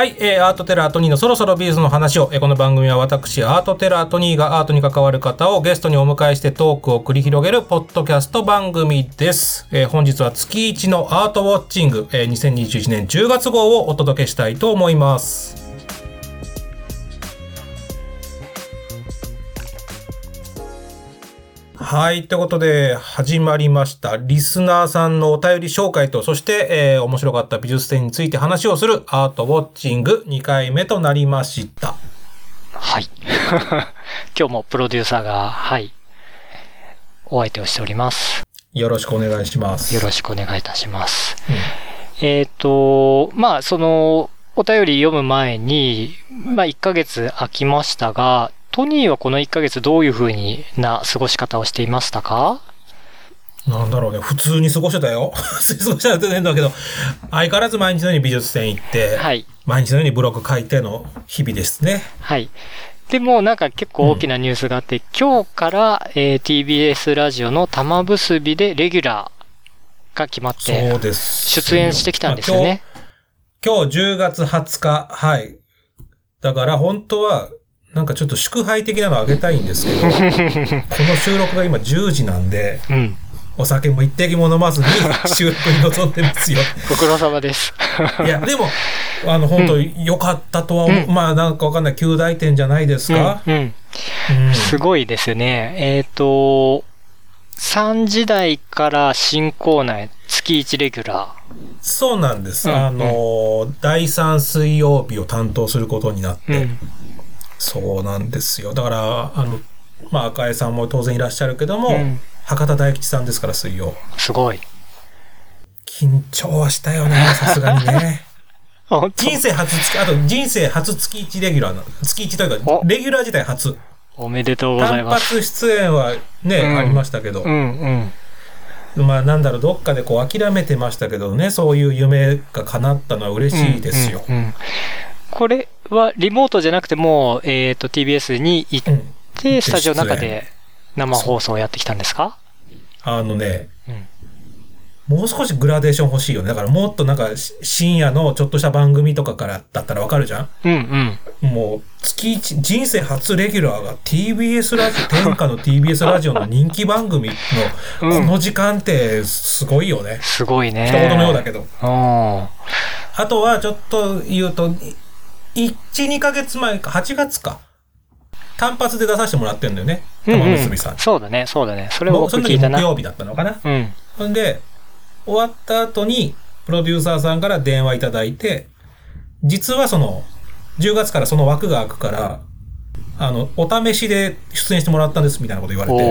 はい、えー、アートテラートニーのそろそろビーズの話を、えーこの番組は私、アートテラーとに〜がアートに関わる方をゲストにお迎えしてトークを繰り広げるポッドキャスト番組です。えー本日は月1のアートウォッチング、えー2021年10月号をお届けしたいと思います。はい。ということで、始まりました。リスナーさんのお便り紹介と、そして、えー面白かった美術展について話をするアートウォッチング2回目となりました。はい。今日もプロデューサーが、はい、お相手をしております。よろしくお願いします。よろしくお願いいたします。うんえっ、と、まあ、その、お便り読む前に、まあ、1ヶ月空きましたが、トニーはこの1ヶ月どういう風にな過ごし方をしていましたか？なんだろうね。普通に過ごしてたよ。普通に過ごしてたって変だけど、相変わらず毎日のように美術展行って、はい。毎日のようにブログ書いての日々ですね。はい。でもなんか結構大きなニュースがあって、今日から、えー TBS ラジオの玉結びでレギュラーが決まってそうです。出演してきたんですよね。まあ今日。今日10月20日。はい。だから本当は、なんかちょっと祝杯的なのあげたいんですけど、この収録が今10時なんで、うん。お酒も一滴も飲まずに 収録に臨んでますよ。ご苦労様です。いや、でも、あの、本当良かったとは思う、うんまあなんかわかんない、旧大点じゃないですか？うん、うん。うんすごいですよね。えっ、と、3時台から新コーナーへ月1レギュラそうなんです。うんあの、第3水曜日を担当することになって。そうなんですよ。だから、あの、まあ、赤江さんも当然いらっしゃるけども、うん博多大吉さんですから、水曜。すごい。緊張はしたよね、さすがにね。人生初月、あと人生初月1レギュラーなの。月1というかお、レギュラー自体初。おめでとうござい単ます。発出演はね、うんありましたけどう、んうん。まあなんだろう、どっかでこう諦めてましたけどね、そういう夢が叶ったのは嬉しいですよ。うんうんうんこれはリモートじゃなくてもう、えっ、と、TBS に行っうんて、スタジオの中で生放送をやってきたんですか？あのね、うん。もう少しグラデーション欲しいよね。だからもっとなんかし深夜のちょっとした番組とかからだったらわかるじゃん？うんうん。もう月一、人生初レギュラーが TBS ラジオ、天下の TBS ラジオの人気番組の うんこの時間ってすごいよね。すごいね。一言のようだけど。うん。あとはちょっと言うと、1、2ヶ月前か、8月か。単発で出させてもらってんだよね。うん玉うん結びさん。そうだね、そうだね。それをもう僕聞いたな。その時木曜日だったのかな。うん。ほんで、終わった後に、プロデューサーさんから電話いただいて、実はその、10月からその枠が開くから、あの、お試しで出演してもらったんですみたいなこと言われて。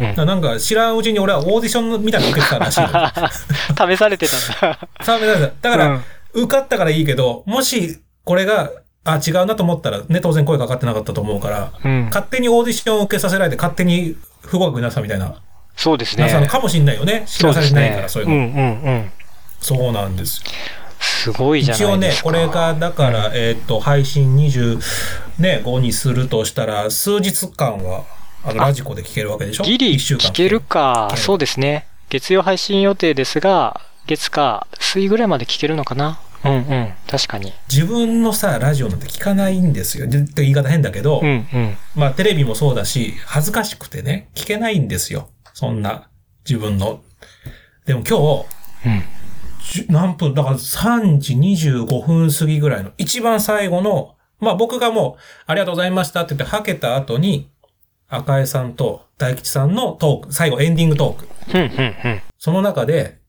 うんうん。ななんか知らんうちに俺はオーディションみたいなの受けてたらしいの。試されてたんだ。さあ目指しただから、受かったからいいけど、もしこれが、あ、違うなと思ったらね、当然声かかってなかったと思うから、うん。勝手にオーディションを受けさせられて、勝手に不合格になさみたいな、そうですね。なさのかもしんないよね。知らされてないから、そういうの。うんうんうん。そうなんですよ。すごいじゃ一応ねないです、か。これが、だから、えっ、と、配信20、ね、5にするとしたら、数日間は、あの、あラジコで聞けるわけでしょ？ギリ一週間聞けるかそうですね。月曜配信予定ですが、月か、水ぐらいまで聞けるのかな。うんうん。確かに。自分のさ、ラジオなんて聞かないんですよ。でって言い方変だけど、うんうん。まあ、テレビもそうだし、恥ずかしくてね、聞けないんですよ。そんな、自分の。でも今うん。日、じゅ何分、だから3時25分過ぎぐらいの、一番最後の、まあ僕がもう、ありがとうございましたって言って、はけた後に、赤江さんと大吉さんのトーク、最後エンディングトーク。うんうんうん。その中で、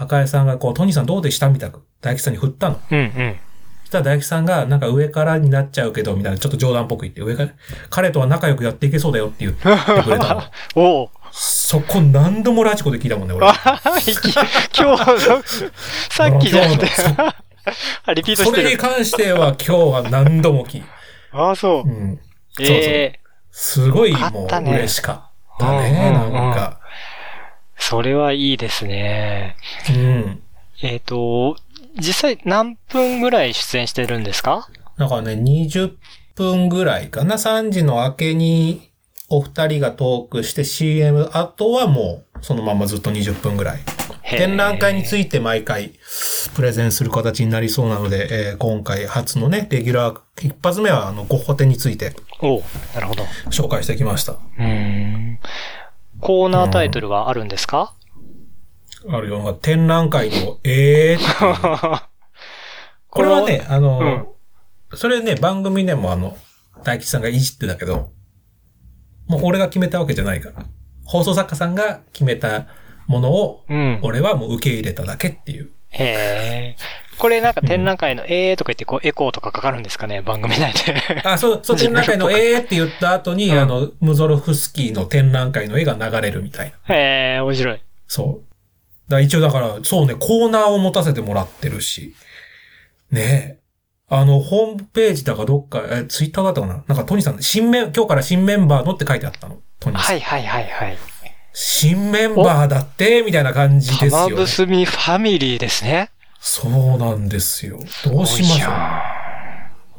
赤江さんがこう、トニーさんどうでしたみたいな、大吉さんに振ったの。うんうん。そしたら大吉さんが、なんか上からになっちゃうけど、みたいな、ちょっと冗談っぽく言って、上から、彼とは仲良くやっていけそうだよって言ってくれたの。おお。そこ何度もラジコで聞いたもんね、俺。今日の、さっきじゃなくて リピートそれにしてる。関しては今日は何度も聞いああ、そうう。ん。そうそう。ええすごいもう嬉しかったね、うんうんうんなんか。それはいいですね。うん。えっ、と、実際何分ぐらい出演してるんですか？だからね、20分ぐらいかな。3時の明けにお二人がトークして CM、あとはもうそのままずっと20分ぐらい。展覧会について毎回プレゼンする形になりそうなので、えー今回初のね、レギュラー、一発目はあの、ゴッホ展についておうなるほど。紹介してきました。うーん。コーナータイトルはあるんですか、あるよ展覧会の、えーって これはね、あの、それね、番組でもあの、大吉さんがいじってたけど、もう俺が決めたわけじゃないから。放送作家さんが決めたものを、うん。俺はもう受け入れただけっていう。へえ。これなんか展覧会のえーとか言ってこうエコーとかかかるんですかね番組内で。あ、そう、そう、展覧会のえーって言った後に、うんあの、ムゾロフスキーの展覧会の絵が流れるみたいな。へえ、面白い。そう。だ一応だから、そうね、コーナーを持たせてもらってるし。ねえ。あの、ホームページだかどっか、え、ツイッターだったかな？なんかトニーさん、新メン、今日から新メンバーのって書いてあったの？トニーさん。はいはいはいはい。新メンバーだって、みたいな感じです玉よ、ね。結びファミリーですね。そうなんですよ。どうします？す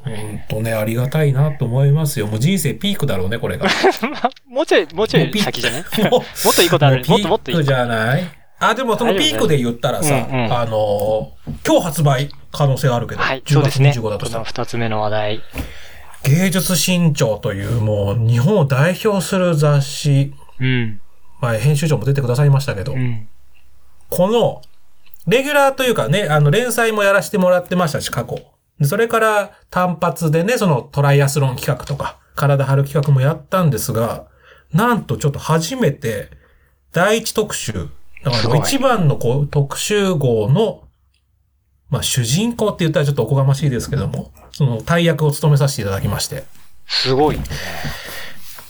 ほんとね、ありがたいなと思いますよ。もう人生ピークだろうね、これが。もうちょい、もうちょい先じゃない？もっといいことある。もっともっといいピークじゃない？あ、でもそのピークで言ったらさ、ねうんうんあのー、今日発売可能性あるけど、はい、10月そうですね。25だとしたら、二つ目の話題。芸術新潮というもう日本を代表する雑誌、うん。前編集長も出てくださいましたけど、うん。この、レギュラーというかね、あの、連載もやらせてもらってましたし、過去。でそれから単発でね、そのトライアスロン企画とか、体張る企画もやったんですが、なんとちょっと初めて、第一特集、だから一番のこう特集号の、まあ主人公って言ったらちょっとおこがましいですけども、その大役を務めさせていただきまして。すごい。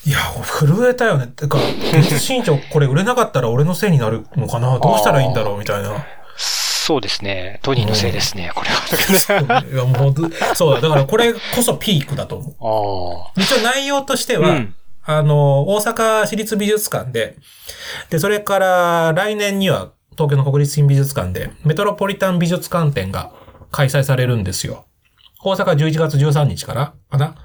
いや、震えたよね。てか、芸術新潮これ売れなかったら俺のせいになるのかな？どうしたらいいんだろう？みたいな。そうですね。トニーのせいですね、これは。いやもうずそうだ、だからこれこそピークだと思う。あ一応内容としてあ。は、うん。あの、大阪市立美術館で、で、それから来年には東京の国立新美術館でメトロポリタン美術館展が開催されるんですよ。大阪11月13日からかな？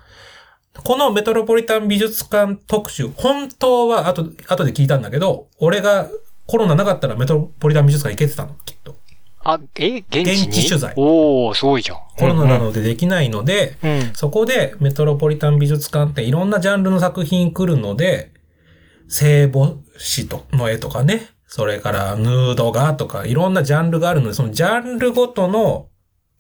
このメトロポリタン美術館特集、本当は後、後で聞いたんだけど、俺がコロナなかったらメトロポリタン美術館行けてたの、きっと。あ、え、現地に？現地取材おー、すごいじゃん。コロナなのでできないので、うん。うん。そこでメトロポリタン美術館っていろんなジャンルの作品来るので、聖母子との絵とかね、それからヌード画とかいろんなジャンルがあるので、そのジャンルごとの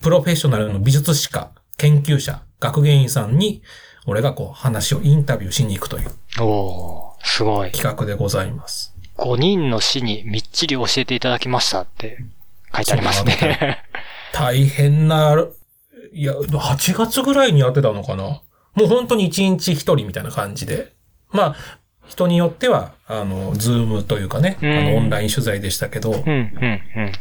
プロフェッショナルの美術史家、研究者、学芸員さんに、俺がこう話をインタビューしに行くというおー、すごい。企画でございます。5人の死にみっちり教えていただきましたって書いてありますね。大変な、いや、8月ぐらいにやってたのかなもう本当に1日1人みたいな感じで。まあ、人によっては、あの、ズームというかね、あうんの、オンライン取材でしたけど、うん、うん、うん。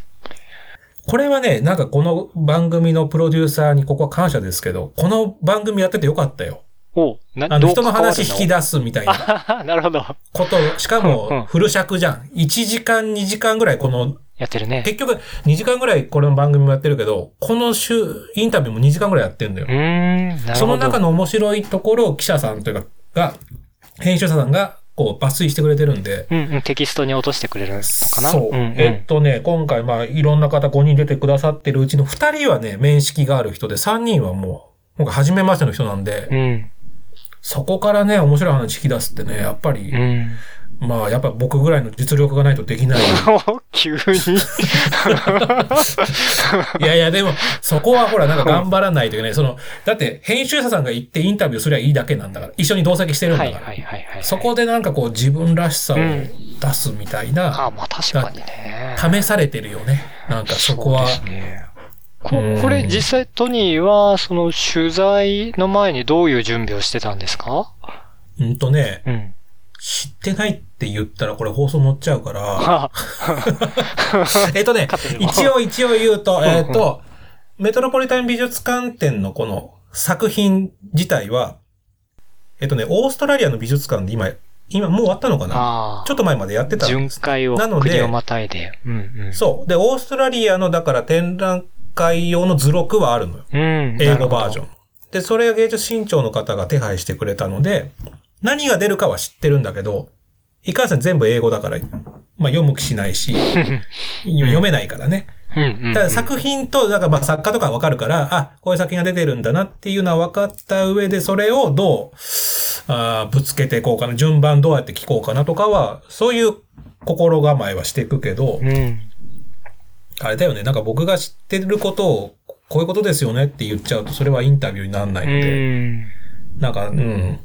これはね、なんかこの番組のプロデューサーにここは感謝ですけど、この番組やっててよかったよ。おなあの、人の話引き出すみたいなあなるほど。こと、しかも、フル尺じゃん。1時間、2時間ぐらいこの、やってるね。結局2時間ぐらいこれの番組もやってるけど、この週、インタビューも2時間ぐらいやってんだよ。その中の面白いところを記者さんというか、が、編集者さんが、こう、抜粋してくれてるんで、うんうん、テキストに落としてくれるのかな？そう。んうん、えっとね、今回、まあ、いろんな方5人出てくださってるうちの2人はね、面識がある人で、3人はもう、今回初めましての人なんで、うん。そこからね、面白い話引き出すってね、やっぱり、うん。まあ、やっぱ僕ぐらいの実力がないとできない。急に。いやいや、でも、そこはほら、なんか頑張らないといけない。その、だって、編集者さんが行ってインタビューすりゃいいだけなんだから。一緒に同席してるんだから。そこでなんかこう、自分らしさをうん出すみたいな、あ、まあ確かにね。試されてるよね。なんかそこは。そうですね。これ実際トニーは、その取材の前にどういう準備をしてたんですか？うんとね、うん。知ってないって言ったらこれ放送載っちゃうから、あ えっとね一応一応言うと、んえっと、メトロポリタン美術館展のこの作品自体は、えっとね、オーストラリアの美術館で今、今もう終わったのかな？あちょっと前までやってたん巡です。回をなので国をまたいで。うんうん。そう。で、オーストラリアのだから展覧会用の図録はあるのよ。うん。英語バージョン。ン。で、それは芸術新潮の方が手配してくれたので、何が出るかは知ってるんだけど、いかんせん全部英語だから、まあ読む気しないし、読めないからね。ただ作品と、だからまあ作家とかわかるから、あ、こういう作品が出てるんだなっていうのは分かった上で、それをどう、あーぶつけていこうかな、順番どうやって聞こうかなとかは、そういう心構えはしていくけど、うん。あれだよね、なんか僕が知ってることを、こういうことですよねって言っちゃうと、それはインタビューにならないのうで、ん。なんか、うん。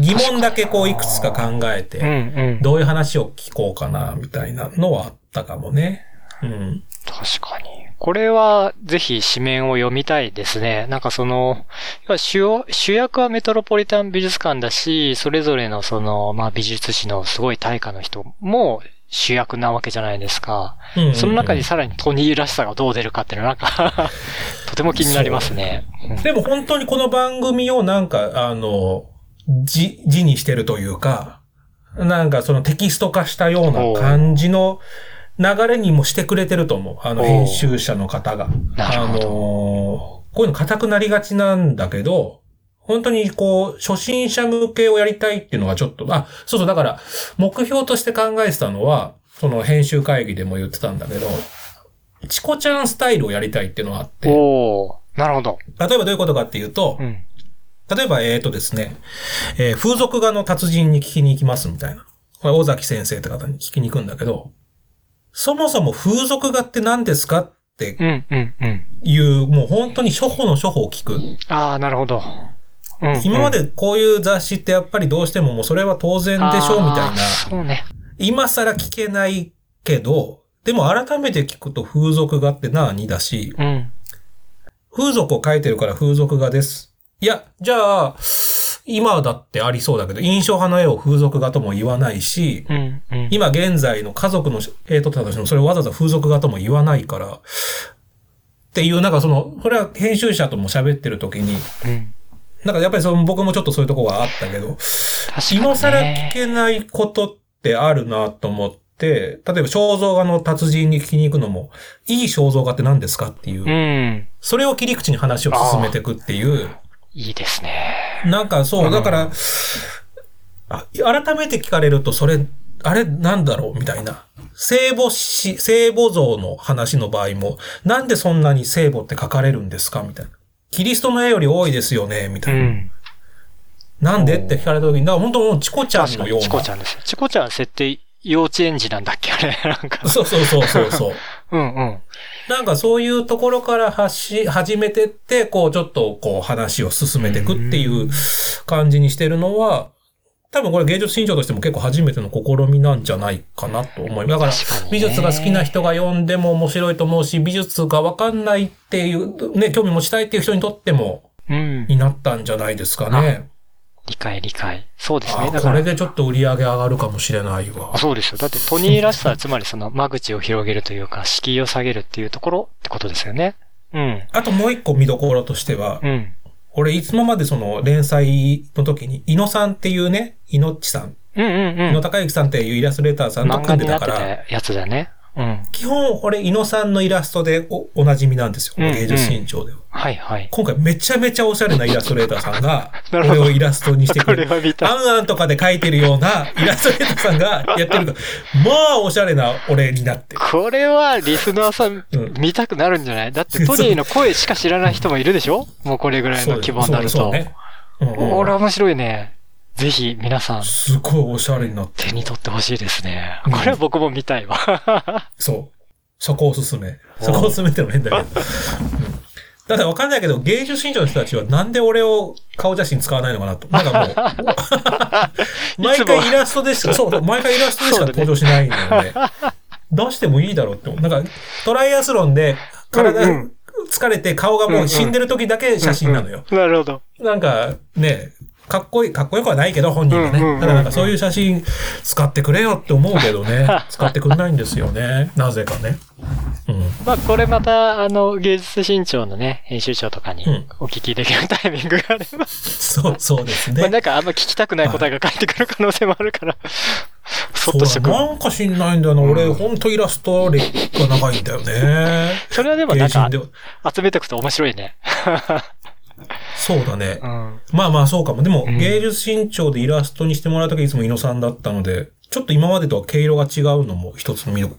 疑問だけこういくつか考えて、うんうん。どういう話を聞こうかな、みたいなのはあったかもね。うん。確かに。これはぜひ紙面を読みたいですね。なんかその、主要主役はメトロポリタン美術館だし、それぞれのその、まあ美術史のすごい大家の人も主役なわけじゃないですか。うんうんうんその中にさらにトニーらしさがどう出るかっていうのはなんか とても気になりますね。うんでも本当にこの番組をなんか、あの、字、字にしてるというか、なんかそのテキスト化したような感じの流れにもしてくれてると思う。あの編集者の方が。あのこういうの硬くなりがちなんだけど、本当にこう、初心者向けをやりたいっていうのがちょっと、あ、そうそう、だから、目標として考えてたのは、その編集会議でも言ってたんだけど、チコちゃんスタイルをやりたいっていうのがあって、おー、なるほど。例えばどういうことかっていうと、うん。例えば、えーとですね、えー風俗画の達人に聞きに行きますみたいな。これ、尾崎先生って方に聞きに行くんだけど、そもそも風俗画って何ですかってうん、うん、うん。いう、もう本当に初歩の初歩を聞く。ああ、なるほど。うん、今までこういう雑誌ってやっぱりどうしてももうそれは当然でしょうみたいな。そうね。今更聞けないけど、でも改めて聞くと風俗画って何だし、うん。風俗を描いてるから風俗画です。いや、じゃあ、今だってありそうだけど、印象派の絵を風俗画とも言わないし、うん、うん。今現在の家族の絵撮ったとしても、それをわざわざ風俗画とも言わないから、っていう、なんかその、これは編集者とも喋ってる時に、うん。なんかやっぱりその僕もちょっとそういうとこがあったけど。今更聞けないことってあるなと思って、例えば肖像画の達人に聞きに行くのも、いい肖像画って何ですかっていう、うん。それを切り口に話を進めていくっていう、いいですね。なんかそうう、んだから、あ改めて聞かれると、それ、あれなんだろうみたいな。聖母し、聖母像の話の場合も、なんでそんなに聖母って書かれるんですかみたいな。キリストの絵より多いですよねみたいな。うん。なんでって聞かれた時に、だから本当もうチコちゃんのような。チコちゃんですよ。チコちゃん設定幼稚園児なんだっけあれ、なんか。そうそうそうそうそう。うんうん。なんかそういうところから発し、始めてって、こうちょっとこう話を進めていくっていう感じにしてるのは、多分これ芸術新潮としても結構初めての試みなんじゃないかなと思います。だから美術が好きな人が読んでも面白いと思うし、美術がわかんないっていう、ね、興味持ちたいっていう人にとっても、うん。になったんじゃないですかね。理解理解。そうですあね。だからこれ、でちょっと売り上げ上がるかもしれないわあ。そうですよ。だってトニーらしさはつまりその間口を広げるというか、敷居を下げるっていうところってことですよね。うん。あともう一個見どころとしては、うん。俺いつもまでその連載の時に、井野さんっていうね、井野っちさん、うんうんうん。井野隆之さんっていうイラストレーターさんと組んでになってたから、たやつだね。うん。基本俺井野さんのイラストでおおなじみなんですよ。うんうん芸術新潮では。はいはい。今回めちゃめちゃおしゃれなイラストレーターさんが、なるほど俺をイラストにしてくこれる。アンアンとかで描いてるようなイラストレーターさんがやってるから、まあおしゃれな俺になってる。これはリスナーさんうん見たくなるんじゃない？だって トニーの声しか知らない人もいるでしょ？もうこれぐらいの規模になると。そうね。うんうんこれは面白いね。ぜひ皆さんすごいおしゃれになってる。手に取ってほしいですね。うんこれは僕も見たいわ。そう。そこおすすめ。そこおすすめってのも変だけど。うんただわかんないけど、芸術新潮の人たちはなんで俺を顔写真使わないのかなと。なんかもう、毎回イラストでしか、そう毎回イラストでしか登場しないので、出してもいいだろうって思う。なんか、トライアスロンで体疲れて顔がもう死んでる時だけ写真なのよ。なるほど。なんかね、かっこいい、かっこよくはないけど、本人はね。うんうんうんうんただなんかそういう写真使ってくれよって思うけどね。使ってくんないんですよね。なぜかね。うん。まあこれまた、あの、芸術新潮のね、編集長とかにうんお聞きできるタイミングがあれば、そう、そうですまあね。なんかあんま聞きたくない答えが返ってくる可能性もあるから、そっとしとくなんか知んないんだよな。俺、ほんとイラスト歴が長いんだよね。それはでもなんか。集めておくと面白いね。そうだねう。ん。まあまあそうかも。でも、うん芸術新潮でイラストにしてもらうときいつも井野さんだったので、ちょっと今までとは毛色が違うのも一つの見ど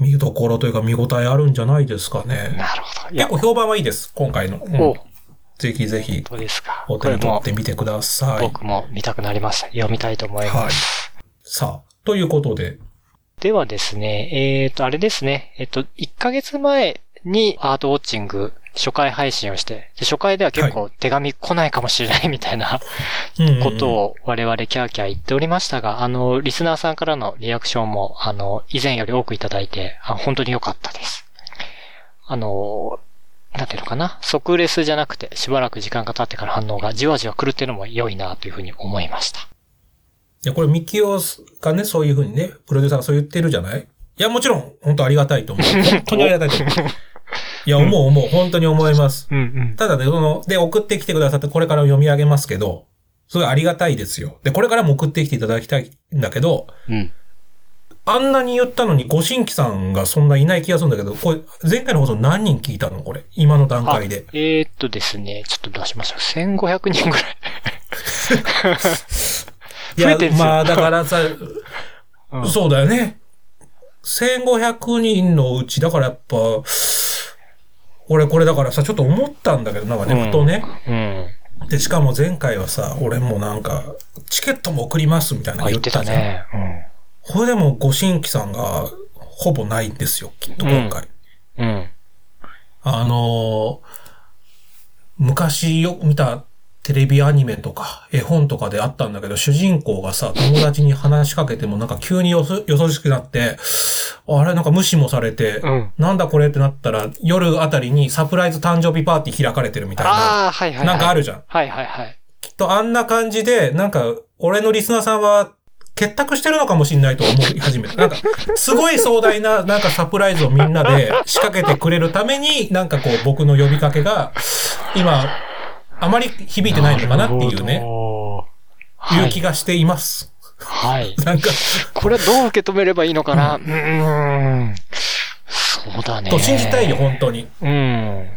見どころというか見応えあるんじゃないですかね。なるほど。結構評判はいいです、今回の。うんおぜひぜひ、本当ですか。お手に取ってみてください。僕も見たくなりました。読みたいと思います。はい。さあ、ということで、ではですね、えっ、と、あれですね、えっ、と、1ヶ月前にアートウォッチング初回配信をして、で初回では結構手紙来ないかもしれないみたいな ことを我々キャーキャー言っておりましたが、あの、リスナーさんからのリアクションも、あの、以前より多くいただいて、あ本当に良かったです。あの、なんていうのかな、即レスじゃなくて、しばらく時間が経ってから反応がじわじわ来るっていうのも良いなというふうに思いました。いや、これ、ミキオがね、そういうふうにね、プロデューサーがそう言ってるじゃない？いや、もちろん、本当ありがたいと思う。本当にありがたいと思う。いや、思う思う。本当に思います。うんうん。ただね、その、で、送ってきてくださって、これから読み上げますけど、すごいありがたいですよ。で、これからも送ってきていただきたいんだけど、うん。あんなに言ったのに、ご新規さんがそんないない気がするんだけど、これ、前回の放送何人聞いたのこれ？今の段階で。えー、っとですね、ちょっと出しました。1500人ぐらい。いやまあ、だからさ、うんそうだよね。1500人のうち、だからやっぱ、俺これだからさ、ちょっと思ったんだけど、なんかね、ふとね。うん。で、しかも前回はさ、俺もなんか、チケットも送りますみたいな言ってたじゃん。ね。これでもご新規さんがほぼないんですよ、きっと今回。うん。うん。あのー昔よく見たテレビアニメとか絵本とかであったんだけど、主人公がさ、友達に話しかけてもなんか急によそ、よそしくなって、あれなんか無視もされて、うんなんだこれってなったら、夜あたりにサプライズ誕生日パーティー開かれてるみたいな、ああ、はいはいはい。なんかあるじゃん。はいはいはい。きっとあんな感じで、なんか、俺のリスナーさんは、結託してるのかもしれないと思い始めた。なんか、すごい壮大な、なんかサプライズをみんなで仕掛けてくれるために、なんかこう、僕の呼びかけが、今、あまり響いてないのかなっていうね、はい。いう気がしています。はい。なんか、これどう受け止めればいいのかな？うーん。そうだね。と信じたいよ、本当に。うん。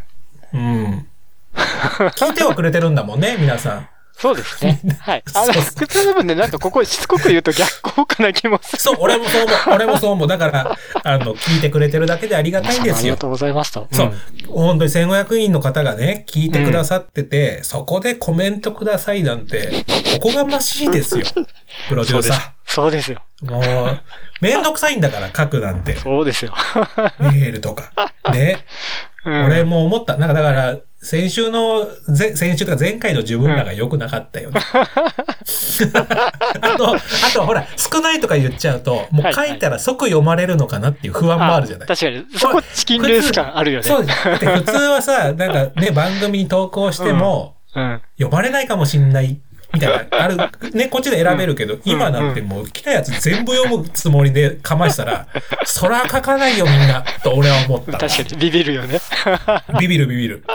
うん。聞いてはくれてるんだもんね、皆さん。そうですね。はい。あの、そう普通の分ね、なんかここしつこく言うと逆効果な気もする。そう、俺もそう思う。俺もそう思う。だから、あの、聞いてくれてるだけでありがたいんですよありが。とうございますと。そう。本当に1500人の方がね、聞いてくださってて、そこでコメントくださいなんて、おこがましいですよ。プロデューサそうですよ。ー。もう、めんどくさいんだから書くなんて。そうですよ。メールとか。ね。うん俺も思った。なんかだから、先週の、ぜ先週とか前回の自分らが良くなかったよね。あと、あとほら、少ないとか言っちゃうと、もう書いたら即読まれるのかなっていう不安もあるじゃない。確かに。そこチキンレース感あるよね。そうです。普通はさ、なんかね、番組に投稿しても、うん。読まれないかもしんない、みたいな、ある、ね、こっちで選べるけど、今なんてもう来たやつ全部読むつもりでかましたら、そら書かないよみんな、と俺は思った。確かに、ビビるよね。ビビるビビる。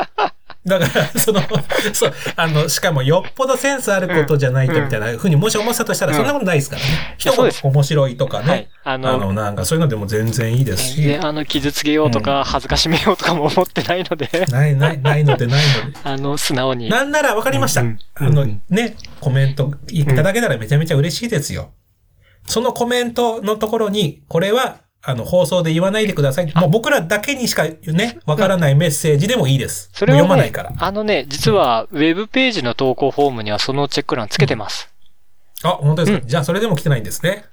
だから、その、そう、あの、しかもよっぽどセンスあることじゃないとみたいなふうにもし思ってたとしたら、そんなことないですからね。一言面白いとかね。はいああのの、なんかそういうのでも全然いいですしで、。あの、傷つけようとか、恥ずかしめようとかも思ってないので、ない、ない、ないのでないので。あの、素直に。なんなら分かりました。うんあのうんね、コメントいただけたらめちゃめちゃ嬉しいですよ。そのコメントのところに、これは、あの、放送で言わないでください。もう僕らだけにしかね、わからないメッセージでもいいです。それは、ね、読まないから。あのね、実は、ウェブページの投稿フォームにはそのチェック欄つけてます。あ、本当ですか、じゃあそれでも来てないんですね。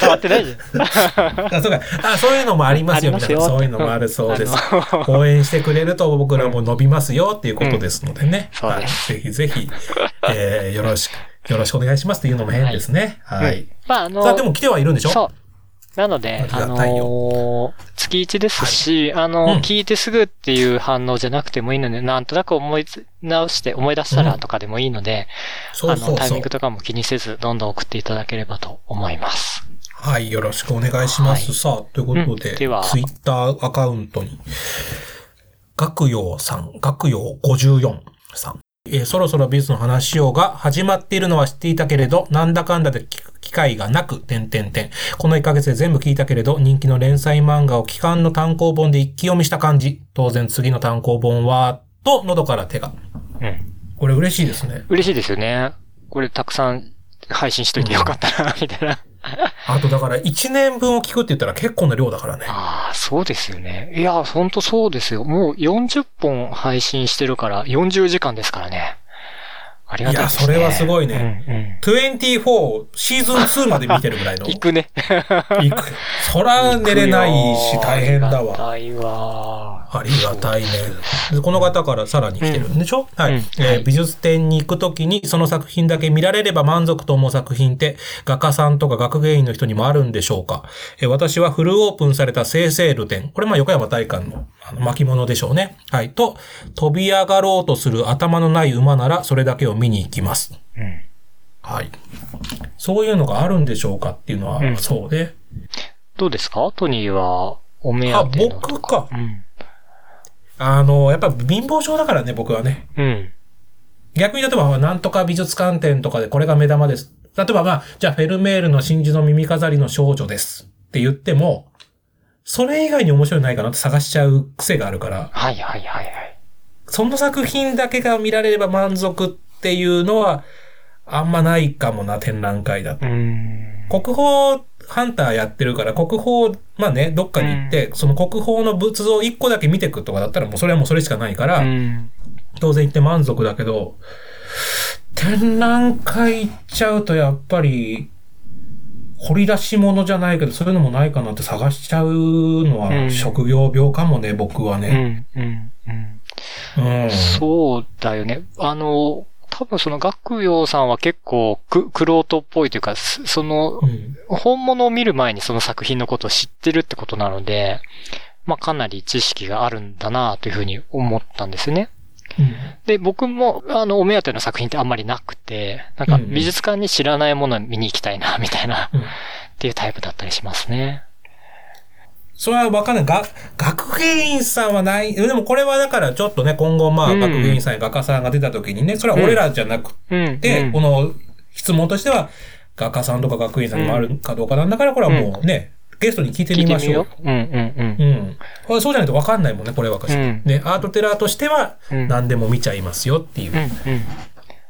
伝わってないじゃん。あ、そうか。あ、そういうのもありますよ、ありますよ皆さんそういうのもあるそうです。応援してくれると僕らも伸びますよっていうことですのでね。うんはいぜひぜひ、えー、よろしく、よろしくお願いしますっていうのも変ですね。はい。まあ、あの、さあ、でも来てはいるんでしょ？そう。なので、あのー月1ですし、あの、うん聞いてすぐっていう反応じゃなくてもいいので、なんとなく思いつ直して、思い出したらとかでもいいので、そうそうあの、タイミング。とかも気にせず、どんどん送っていただければと思います。はい、よろしくお願いします。はいさあ、ということで、うんではツイッターアカウントに、学用さん、学用54さん。えーそろそろ美術の話しようが始まっているのは知っていたけれど、なんだかんだで聞く機会がなく、点々点。この1ヶ月で全部聞いたけれど、人気の連載漫画を期間の単行本で一気読みした感じ。当然次の単行本は、と喉から手が。うん。これ嬉しいですね。嬉しいですよね。これたくさん配信しといてよかったな、みたいな。あとだから1年分を聞くって言ったら結構な量だからね。ああ、そうですよね。いや、ほんとそうですよ。もう40本配信してるから40時間ですからね。ありがたいですね。いやそれはすごいねうんうん24シーズン2まで見てるぐらいの。行くね。行く。そら寝れないし大変だわ。ありがたいわ。ありがたいね。でこの方からさらに来てるんでしょ、はい、うんえーはい美術展に行くときにその作品だけ見られれば満足と思う作品って画家さんとか学芸員の人にもあるんでしょうか、えー私はフルオープンされた生成ル展。これまあ横山大観のあの巻物でしょうね。はい。と、飛び上がろうとする頭のない馬ならそれだけを見に行きます。うんはい。そういうのがあるんでしょうかっていうのは、うんそうね。どうですか？トニーは、お目あ、当てのと僕か。うん。あの、やっぱ貧乏症だからね、僕はね。うん。逆に例えば、なんとか美術館展とかでこれが目玉です。例えばまあ、じゃあフェルメールの真珠の耳飾りの少女ですって言っても、それ以外に面白いのないかなって探しちゃう癖があるから、はいはいはいはい。その作品だけが見られれば満足っていうのは、あんまないかもな、展覧会だと。うん。国宝ハンターやってるから、国宝、まあね、どっかに行って、その国宝の仏像1個だけ見てくとかだったらもうそれはもうそれしかないから、うん。当然行って満足だけど、展覧会行っちゃうとやっぱり、掘り出し物じゃないけど、そういうのもないかなって探しちゃうのうんは職業病かもね、僕はうね。ん。うん。うん。うん。そうだよね。あの、多分その学陽さんは結構く、クロートっぽいというか、すそのう、ん。本物を見る前にその作品のことを知ってるってことなので、まあかなり知識があるんだなというふうに思ったんですよね。で、僕も、あの、お目当ての作品ってあんまりなくて、なんか美術館に知らないものを見に行きたいな、みたいな、うんっていうタイプだったりしますね。それはわかんない。が、学芸員さんはない。でもこれはだからちょっとね、今後まあ、うん学芸員さんや画家さんが出た時にね、それは俺らじゃなくうん。て、うんこの質問としては、画家さんとか学芸員さんにもあるかどうかなんだから、これはもうね、ゲストに聞いてみましょうう。うんうんうん。これそうじゃないと分かんないもんね、これは。うんね、アートテラーとしてはうん何でも見ちゃいますよっていう。うん。うんうん。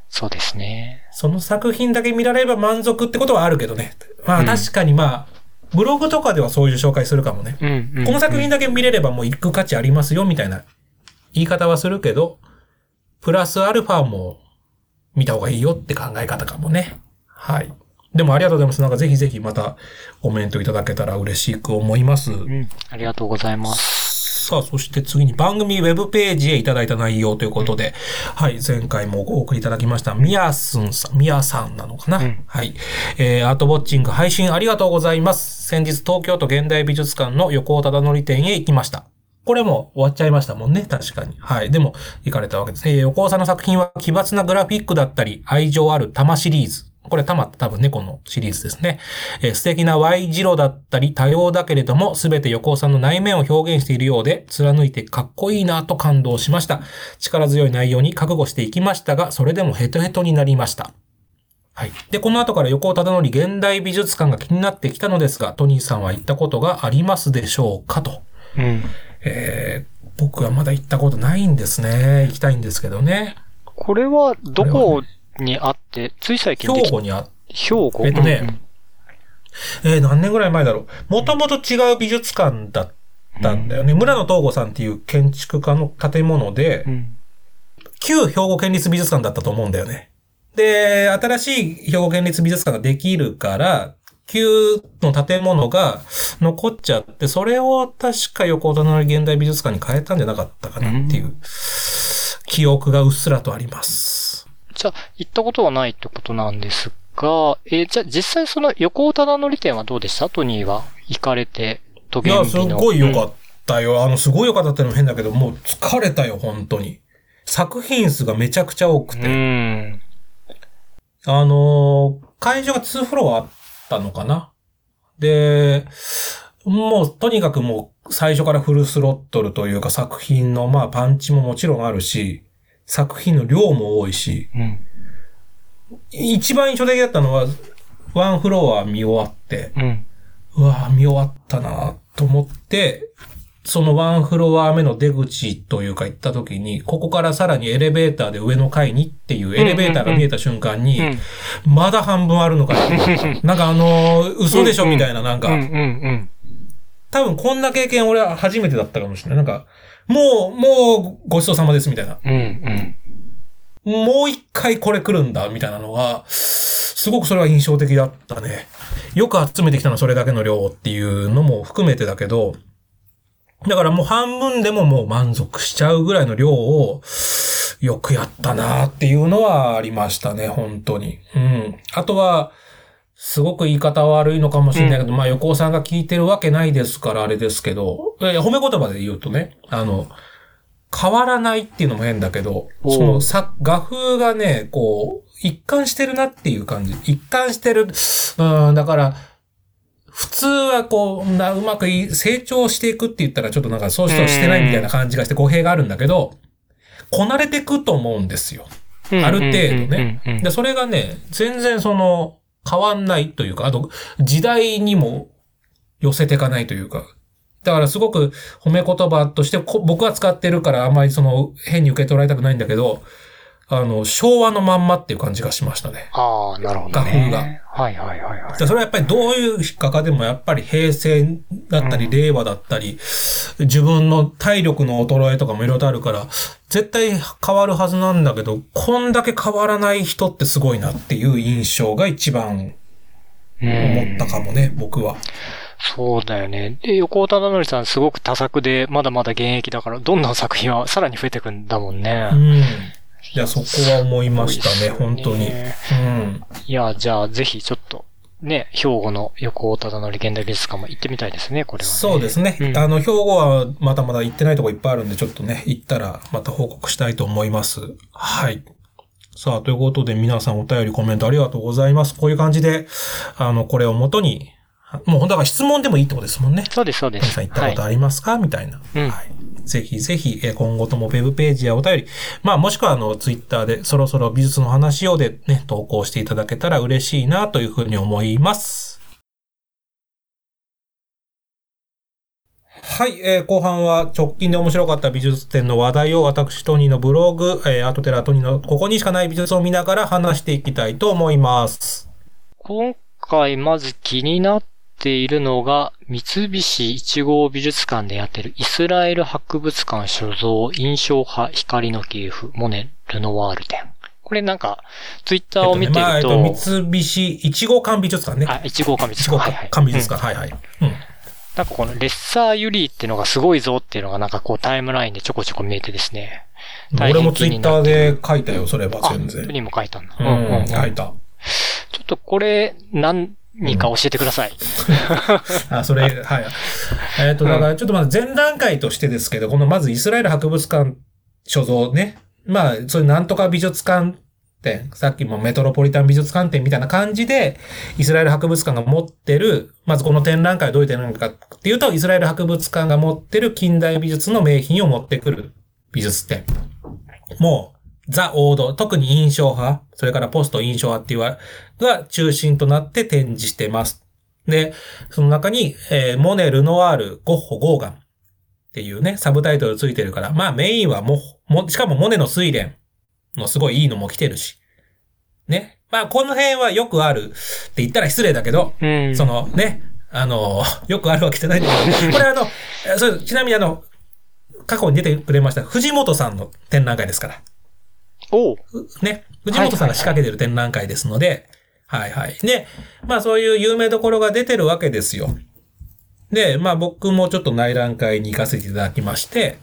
そうですね。その作品だけ見られれば満足ってことはあるけどね。まあうん確かにまあ、ブログとかではそういう紹介するかもね。うんうん。この作品だけ見れればもう行く価値ありますよみたいな言い方はするけど、プラスアルファも見た方がいいよって考え方かもね。はい。でもありがとうございます。なんかぜひぜひまたコメントいただけたら嬉しく思います。うん。ありがとうございます。さあ、そして次に番組ウェブページへいただいた内容ということで、はい、前回もお送りいただきました、みやすんさん、みやさんなのかな、うんはい。えー、アートウォッチング配信ありがとうございます。先日東京都現代美術館の横尾忠則店へ行きました。これも終わっちゃいましたもんね、確かに。はい。でも、行かれたわけです。えー、横尾さんの作品は奇抜なグラフィックだったり、愛情ある玉シリーズ。これ玉って多分猫のシリーズですね。えー素敵な Y 字路だったり多様だけれども、すべて横尾さんの内面を表現しているようで、貫いてかっこいいなと感動しました。力強い内容に覚悟していきましたが、それでもヘトヘトになりました。はい。で、この後から横尾忠則現代美術館が気になってきたのですが、トニーさんは行ったことがありますでしょうかと。うん。えー僕はまだ行ったことないんですね。行きたいんですけどね。これはどこにあって、つい最近兵庫にあっ兵庫？えっとねえー何年ぐらい前だろう。もともと違う美術館だったんだよね。村野東吾さんっていう建築家の建物でう、ん。旧兵庫県立美術館だったと思うんだよね。で、新しい兵庫県立美術館ができるから、旧の建物が残っちゃって、それを確か横尾忠則現代美術館に変えたんじゃなかったかなっていう記憶がうっすらとあります。じゃあ、行ったことはないってことなんですが、えーじゃあ実際その横尾忠則店はどうでした？トニーは行かれて、トいや、すゲンビの。ごい良かっったよ。あの、すごい良かったってのも変だけど、もう疲れたよ、本当に。作品数がめちゃくちゃ多くうて。ん。あのー会場が2フロアあったのかな？で、もう、とにかくもう、最初からフルスロットルというか作品の、まあ、パンチももちろんあるし、作品の量も多いし、うん。一番印象的だったのは、ワンフロア見終わって、うん。うわぁ、見終わったなと思って、そのワンフロア目の出口というか行った時に、ここからさらにエレベーターで上の階にっていうエレベーターが見えた瞬間に、うんまだ半分あるのかよ。なんかあのー嘘でしょみたいな、なんか。多分こんな経験俺は初めてだったかもしれない。なんか、もう、もうごちそうさまですみたいな。うんうん。もう一回これ来るんだみたいなのが、すごくそれは印象的だったね。よく集めてきたのはそれだけの量っていうのも含めてだけど、だからもう半分でももう満足しちゃうぐらいの量をよくやったなっていうのはありましたね、本当に。うん。あとは、すごく言い方悪いのかもしれないけど、まあ横尾さんが聞いてるわけないですからあれですけど、え褒め言葉で言うとね、あの、変わらないっていうのも変だけど、そのさ、画風がね、こう、一貫してるなっていう感じ。一貫してる。うん、だから、普通はこう、なうまくい成長していくって言ったらちょっとなんかそうしてしてないみたいな感じがして語弊があるんだけど、こなれていくと思うんですよ。ある程度ねうんうんうんうん。で、それがね、全然その、変わんないというか、あと、時代にも寄せていかないというか、だからすごく褒め言葉として僕は使ってるからあまりその変に受け取られたくないんだけど、あの、昭和のまんまっていう感じがしましたね。ああ、なるほど、画ね。風がはいはいはいはい。でそれはやっぱりどういう画家でもやっぱり平成だったり令和だったり、自分の体力の衰えとかもいろいろとあるから、絶対変わるはずなんだけど、こんだけ変わらない人ってすごいなっていう印象が一番思ったかもね、僕は。そうだよね。で、横尾忠則さんすごく多作で、まだまだ現役だから、どんどん作品はさらに増えていくんだもんね。うん。いや、そこは思いましたね、すごい本当に。うん。いや、じゃあぜひちょっと、ね、兵庫の横尾忠則現代美術館も行ってみたいですね、これは、ね。そうですね。うんあの、兵庫はまだまだ行ってないとこいっぱいあるんで、ちょっとね、行ったらまた報告したいと思います。はい。さあ、ということで皆さんお便りコメントありがとうございます。こういう感じで、あの、これをもとに、もうだから質問でもいいってことですもんね。そうです、そうです。皆さん行ったことありますか、みたいな。うんはい。ぜひぜひ、今後ともウェブページやお便り、まあもしくはあの、ツイッターでそろそろ美術の話をでね、投稿していただけたら嬉しいなというふうに思います。はい、えー後半は直近で面白かった美術展の話題を私、トニーのブログ、えーアートテラトニーのここにしかない美術を見ながら話していきたいと思います。今回まず気になっているのが、三菱一号美術館でやってるイスラエル博物館所蔵印象派光の系譜モネ・ルノワール展。これなんか、ツイッターを見てまあ、えっると、と、三菱一号館美術館ね。あ、一号館美術一号館。美術館、はいはい。うん。なんかこのレッサーユリーっていうのがすごいぞっていうのがなんかこうタイムラインでちょこちょこ見えてですね。俺もツイッターで書いたよ、それはあ、全然。本当にも書いたんだ。うん、書いちょた。っとこれ、何か教えてください。あ、それ、はい。えっ、と、だから、ちょっとまず前段階としてですけど、このまずイスラエル博物館所蔵ね。まあ、そういうなんとか美術館展、さっきもメトロポリタン美術館展みたいな感じで、イスラエル博物館が持ってる、まずこの展覧会はどういう展覧会かっていうと、イスラエル博物館が持ってる近代美術の名品を持ってくる美術展。もう、ザ・王道、特に印象派、それからポスト印象派っていうわが中心となって展示してます。で、その中に、えーモネ、ルノワール、ゴッホ、ゴーガンっていうね、サブタイトルついてるから、まあメインはも、も、しかもモネの睡蓮のすごいいいのも来てるし。ね。まあこの辺はよくあるって言ったら失礼だけど、うん。そのね、あの、よくあるわけじゃないんだけど、これあの、えそうちなみにあの、過去に出てくれました藤本さんの展覧会ですから。おうね、藤本さんが仕掛けてる展覧会ですので、はいはい。で、まあそういう有名どころが出てるわけですよ。で、まあ僕もちょっと内覧会に行かせていただきまして、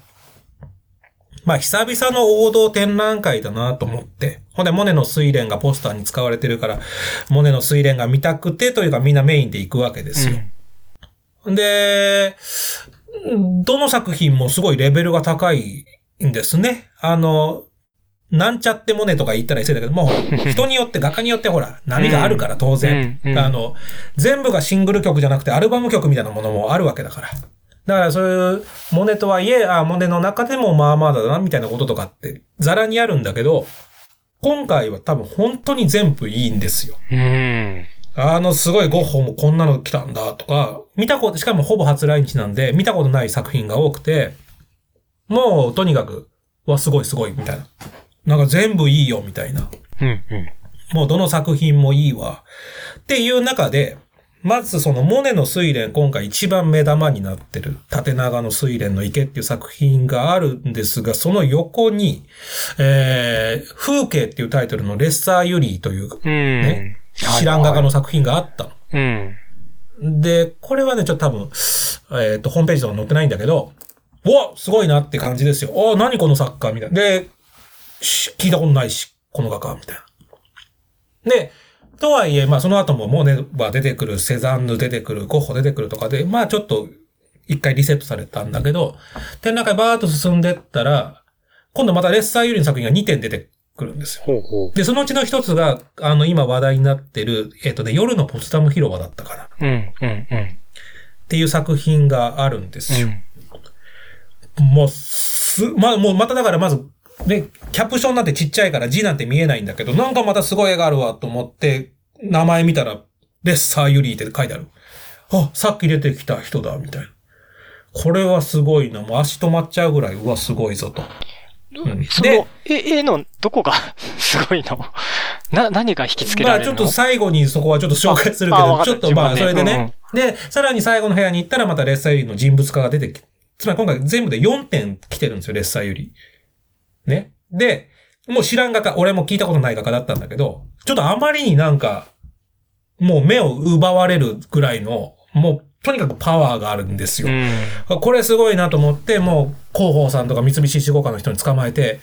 まあ久々の王道展覧会だなと思って。ほんで、モネの睡蓮がポスターに使われてるから、モネの睡蓮が見たくてというかみんなメインで行くわけですよ。んで、どの作品もすごいレベルが高いんですね。あの、なんちゃってモネとか言ったら失礼だけど、もう 人によって、画家によってほら、波があるから当然。うんうんあの、全部がシングル曲じゃなくてアルバム曲みたいなものもあるわけだから。だからそういう、モネとはいえ、あ、モネの中でもまあまあだな、みたいなこととかって、ザラにあるんだけど、今回は多分本当に全部いいんですよ。うん。あのすごいゴッホもこんなの来たんだとか、見たこと、しかもほぼ初来日なんで、見たことない作品が多くて、もうとにかく、わ、すごいすごい、みたいな。なんか全部いいよ、みたいな。うんうん。もうどの作品もいいわ。っていう中で、まずそのモネの睡蓮、今回一番目玉になってる、縦長の睡蓮の池っていう作品があるんですが、その横に、えー、風景っていうタイトルのレッサーユリーという、うん。ね知らん画家の作品があったの。うん。で、これはね、ちょっと多分、えっ、と、ホームページとか載ってないんだけど、うわすごいなって感じですよ。あ何この作家みたいな。で、し聞いたことないし、この画家みたいな。で、とはいえ、まあその後もモネは出てくる、セザンヌ出てくる、ゴッホ出てくるとかで、まあちょっと一回リセットされたんだけど、展覧会バーッと進んでったら、今度またレッサーユリの作品が2点出てくるんですよ。ほうほで、そのうちの一つが、あの、今話題になってる、えっ、とね、夜のポツダム広場だったかな。っう。うん、うん、うん。ていう作品があるんですよ。うんもう、す、まあ、もうまただからまず、ね、キャプションなんてちっちゃいから字なんて見えないんだけど、なんかまたすごい絵があるわと思って、名前見たら、レッサーユリーって書いてある。あ、さっき出てきた人だ、みたいな。これはすごいな。もう足止まっちゃうぐらい、うわ、すごいぞと。うんそでの、絵、絵のどこが すごいの？な、何が引きつけまあられるの？ちょっと最後にそこはちょっと紹介するけど、ちょっとまあそれでね。で、さらに最後の部屋に行ったらまたレッサーユリの人物化が出てきつまり今回全部で4点来てるんですよ、レッサーユリ。ね。で、もう知らん画家、俺も聞いたことない画家だったんだけど、ちょっとあまりになんか、もう目を奪われるぐらいの、もうとにかくパワーがあるんですよ。うん。これすごいなと思って、もう広報さんとか三菱地方家の人に捕まえて、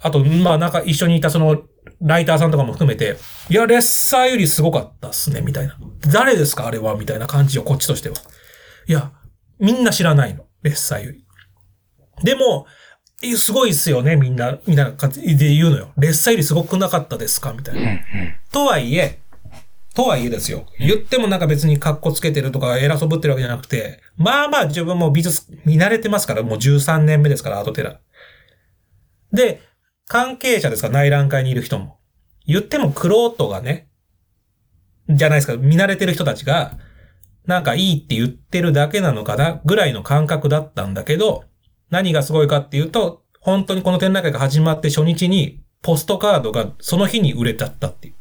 あと、まあなんか一緒にいたそのライターさんとかも含めて、いや、レッサーよりすごかったっすね、みたいな。誰ですかあれはみたいな感じよ、こっちとしては。いや、みんな知らないの、レッサーより。でも、えすごいっすよね、みんな、みたいな感じで言うのよ。レッサーよりすごくなかったですかみたいな。とはいえ、とはいえですよ。言ってもなんか別に格好つけてるとか偉そぶってるわけじゃなくて、まあまあ自分も美術見慣れてますから、もう13年目ですから、アートテラ。で、関係者ですから、内覧会にいる人も。言ってもクロートがね、じゃないですか、見慣れてる人たちが、なんかいいって言ってるだけなのかな、ぐらいの感覚だったんだけど、何がすごいかっていうと、本当にこの展覧会が始まって初日に、ポストカードがその日に売れちゃったっていう。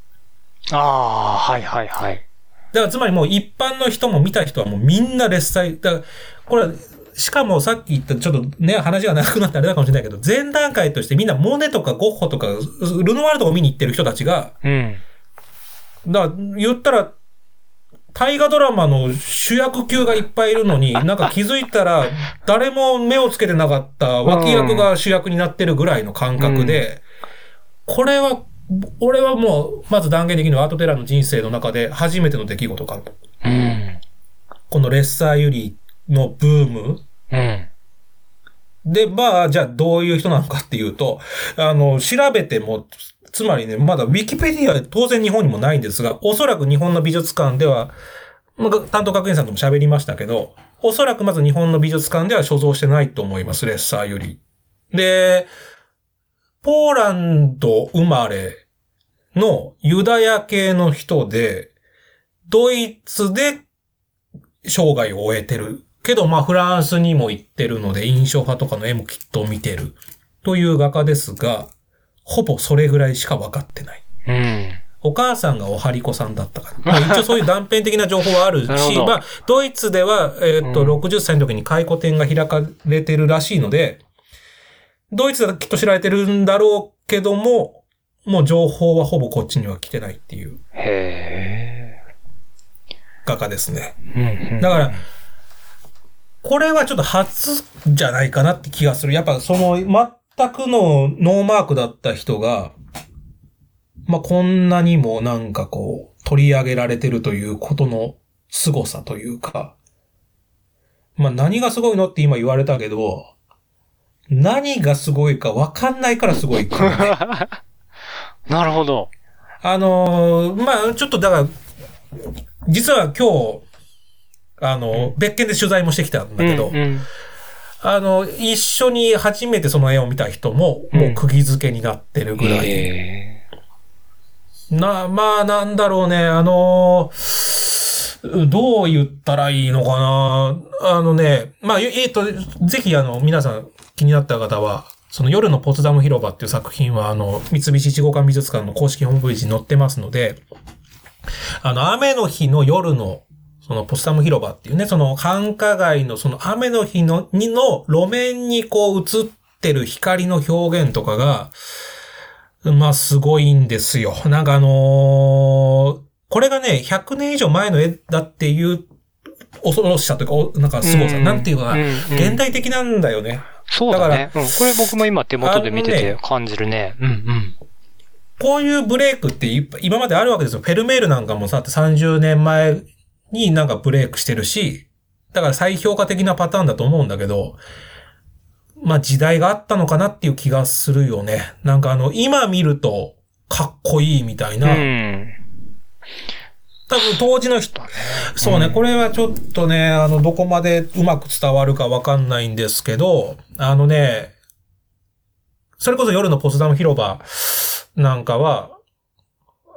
ああ、はいはいはい。だからつまりもう一般の人も見た人はもうみんな列祭。だから、これは、しかもさっき言ったちょっとね、話が長くなってあれだかもしれないけど、前段階としてみんなモネとかゴッホとか、ルノワールとか見に行ってる人たちが、うん。だから言ったら、大河ドラマの主役級がいっぱいいるのに、なんか気づいたら、誰も目をつけてなかった脇役が主役になってるぐらいの感覚で、これは、俺はもう、まず断言できるのはアートテラーの人生の中で初めての出来事かと。うん。このレッサーユリのブームうん。で、まあ、じゃあどういう人なのかっていうと、あの、調べても、つまりね、まだウィキペディアで当然日本にもないんですが、おそらく日本の美術館では、まあ担当学園さんとも喋りましたけど、おそらくまず日本の美術館では所蔵してないと思います、レッサーユリ。で、ポーランド生まれのユダヤ系の人で、ドイツで生涯を終えてる。けど、まあ、フランスにも行ってるので、印象派とかの絵もきっと見てる。という画家ですが、ほぼそれぐらいしか分かってない。うん。お母さんがおはりこさんだったから。まあ、一応そういう断片的な情報はあるし、なるまあ、ドイツでは、えーっと、うん60歳の時に回顧展が開かれてるらしいので、ドイツではきっと知られてるんだろうけども、もう情報はほぼこっちには来てないっていうへ画家ですね。え。うん。だから、これはちょっと初じゃないかなって気がする。やっぱその全くのノーマークだった人が、まあ、こんなにもなんかこう、取り上げられてるということの凄さというか、まあ、何がすごいのって今言われたけど、何がすごいか分かんないからすごいね。なるほど。あのーまあ、ちょっとだから、実は今日、あの、別件で取材もしてきたんだけど、うんうんあの、一緒に初めてその絵を見た人も、もう釘付けになってるぐらい。へな、まあ、なんだろうね、あのーどう言ったらいいのかな。あのね、まあ、ええっと、ぜひあの、皆さん気になった方は、その夜のポツダム広場っていう作品は、あの、三菱一号館美術館の公式ホームページに載ってますので、あの、雨の日の夜の、そのポツダム広場っていうね、その繁華街のその雨の日の、にの路面にこう映ってる光の表現とかが、まあすごいんですよ。なんかあのーこれがね、100年以上前の絵だっていう恐ろしさというかお、なんか凄さ、うんなんていうか、うんうん現代的なんだよね。そうだね。うん。これ僕も今手元で見てあて感じるね。うんうん。こういうブレイクってい今まであるわけですよ。フェルメールなんかもさ、30年前になんかブレイクしてるし、だから再評価的なパターンだと思うんだけど、まあ時代があったのかなっていう気がするよね。なんかあの、今見るとかっこいいみたいな。うん。多分当時の人、そうね、これはちょっとね、あの、どこまでうまく伝わるかわかんないんですけど、あのね、それこそ夜のポツダム広場なんかは、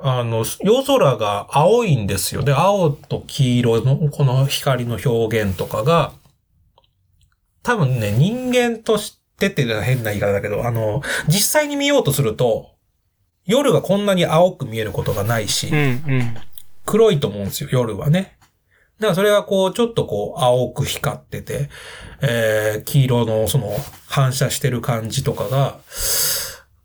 あの、夜空が青いんですよ。で、青と黄色のこの光の表現とかが、多分ね、人間としてっていうのは変な言い方だけど、あの、実際に見ようとすると、夜がこんなに青く見えることがないし、うんうん。黒いと思うんですよ、夜はね。だからそれがこう、ちょっとこう、青く光ってて、えー、黄色のその反射してる感じとかが、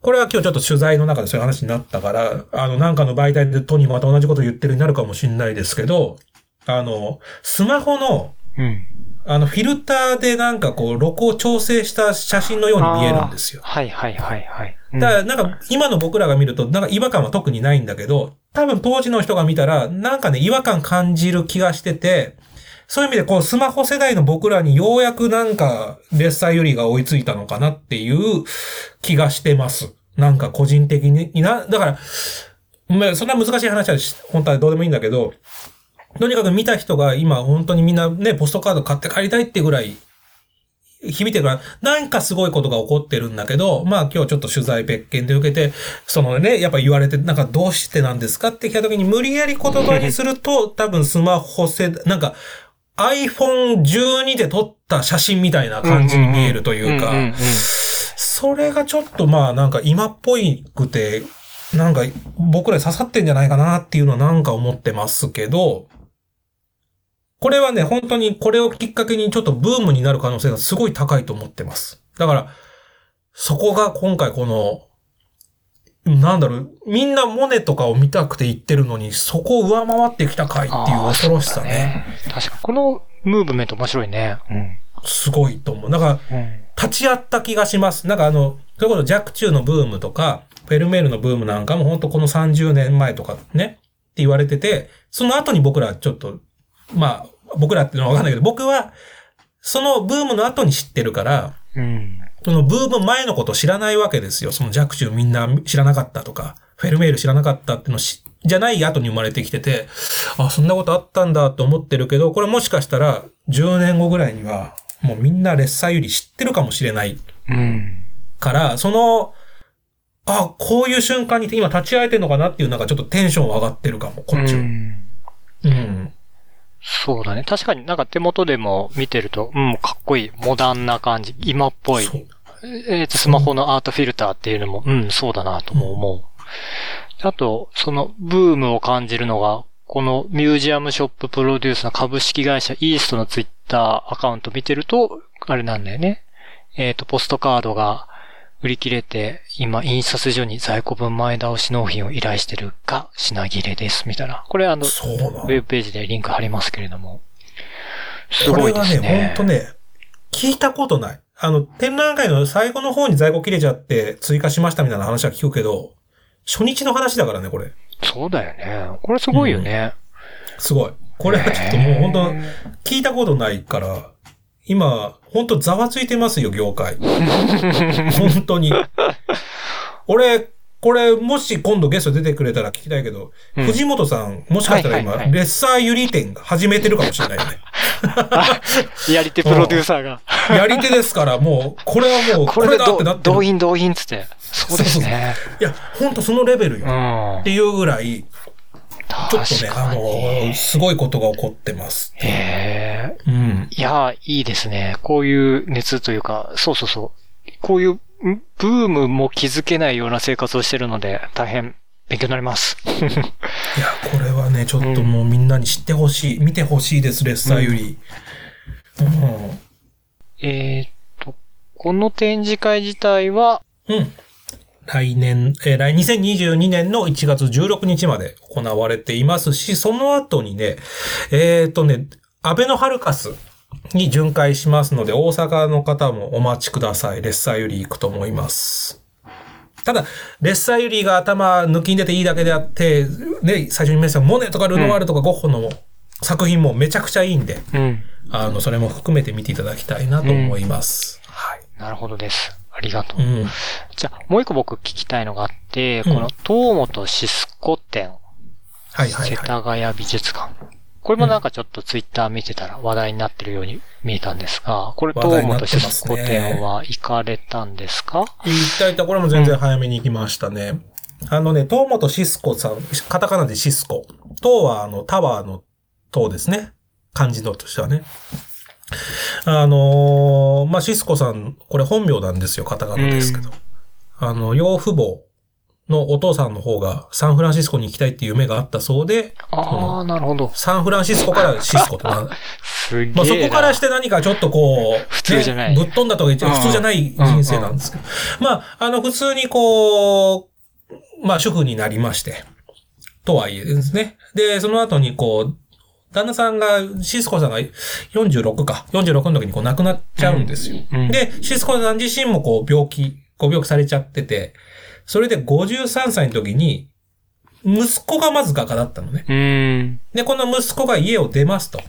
これは今日ちょっと取材の中でそういう話になったから、あの、なんかの媒体でトニーもまた同じこと言ってるようになるかもしれないですけど、あの、スマホの、うん。あの、フィルターでなんかこう、録を調整した写真のように見えるんですよ。はいはいはいはい。うんだから、なんか、今の僕らが見ると、なんか違和感は特にないんだけど、多分当時の人が見たら、なんかね、違和感感じる気がしてて、そういう意味で、こう、スマホ世代の僕らにようやくなんか、レッサーよりが追いついたのかなっていう気がしてます。なんか個人的にな、だから、まあ、そんな難しい話は本当はどうでもいいんだけど、とにかく見た人が今本当にみんなね、ポストカード買って帰りたいってぐらい響いてるから、なんかすごいことが起こってるんだけど、まあ今日ちょっと取材別件で受けて、そのね、やっぱ言われて、なんかどうしてなんですかって聞いた時に無理やり言葉にすると、多分スマホ世代、なんか iPhone12 で撮った写真みたいな感じに見えるというか、それがちょっとまあなんか今っぽいくて、なんか僕らに刺さってんじゃないかなっていうのはなんか思ってますけど、これはね、本当にこれをきっかけにちょっとブームになる可能性がすごい高いと思ってます。だから、そこが今回この、なんだろう、みんなモネとかを見たくて言ってるのに、そこを上回ってきた回っていう恐ろしさね。あーそうだ確かに。このムーブメント面白いね。うん。すごいと思う。だから、うん。立ち会った気がします。なんかあの、それこそ弱中のブームとか、フェルメールのブームなんかも本当この30年前とかね、って言われてて、その後に僕らちょっと、まあ、僕らっていうのはわかんないけど、僕は、そのブームの後に知ってるから、うん。そのブーム前のことを知らないわけですよ。その弱中みんな知らなかったとか、フェルメール知らなかったってのしじゃない後に生まれてきてて、あ、そんなことあったんだと思ってるけど、これもしかしたら10年後ぐらいには、もうみんなレッサーより知ってるかもしれないうん。から、その、あ、こういう瞬間に今立ち会えてるのかなっていうなんかちょっとテンション上がってるかも、こっちは。うんうん。そうだね。確かになんか手元でも見てると、うん、かっこいい。モダンな感じ。今っぽい。えっ、と、スマホのアートフィルターっていうのも、うん、そうだなとも思う。あと、そのブームを感じるのが、このミュージアムショッププロデュースの株式会社イーストのツイッターアカウント見てると、あれなんだよね。えっ、と、ポストカードが売り切れて、今、印刷所に在庫分前倒し納品を依頼してるが、品切れです、みたいな。これあの、ウェブページでリンク貼りますけれども。すごいでこれはね、すね。ほんとね、聞いたことない。あの、展覧会の最後の方に在庫切れちゃって追加しましたみたいな話は聞くけど、初日の話だからね、これ。そうだよね。これすごいよね。すごい。これはちょっともう本当聞いたことないから、今、本当ざわついてますよ、業界。本当に。俺、これ、もし今度ゲスト出てくれたら聞きたいけど、うん藤本さん、もしかしたら今、はいはいはいレッサーユリ店始めてるかもしれないよね。やり手プロデューサーが。やり手ですから、もう、これはもう、ここれだってなってる。動員動員っつって。そうですね。いや、ほんとそのレベルよ。うんっ。ていうぐらい、ちょっとね、あ確かにの、すごいことが起こってます。へえ。うん。いや、いいですね。こういう熱というか、そうそうそう。こういうんブームも気づけないような生活をしてるので、大変勉強になります。いや、これはね、ちょっともうみんなに知ってほしい、見てほしいです、レッサーより。うん。えーっと、この展示会自体は、うん。来年、えー来、2022年の1月16日まで行われていますし、その後にね、えっ、とね、アベノハルカスに巡回しますので、大阪の方もお待ちください。レッサーより行くと思います。ただ、レッサーよりが頭抜きに出ていいだけであって、ね、最初に見ましたモネとかルノワールとかゴッホの作品もめちゃくちゃいいんで、うん。あの、それも含めて見ていただきたいなと思います。はい。なるほどです。ありがとう。うん。じゃあ、もう一個僕聞きたいのがあって、うんこの、東本シスコ展、はいはいはい。世田谷美術館。これもなんかちょっとツイッター見てたら話題になってるように見えたんですが、これ東本シスコ展は行かれたんですか？行きたいところも全然早めに行きましたね。あのね、東本シスコさん、カタカナでシスコ。東はあの、タワーの塔ですね。漢字のとしてはね。あのーまあ、シスコさん、これ本名なんですよ、カタカナですけど。あの、養父母のお父さんの方がサンフランシスコに行きたいっていう夢があったそうで、ああ、なるほど。サンフランシスコからシスコとな、すげえな。まあ、そこからして何かちょっとこう、普通じゃないねぶっ飛んだとか言っちゃう普通じゃない人生なんですけど。まあ、あの、普通にこう、まあ、主婦になりまして、とはいえですね。で、その後にこう、旦那さんが、シスコさんが46か、46の時にこう亡くなっちゃうんですよ。うんで、シスコさん自身もこう病気、ご病気されちゃってて、それで53歳の時に、息子がまず画家だったのね。で、この息子が家を出ますと。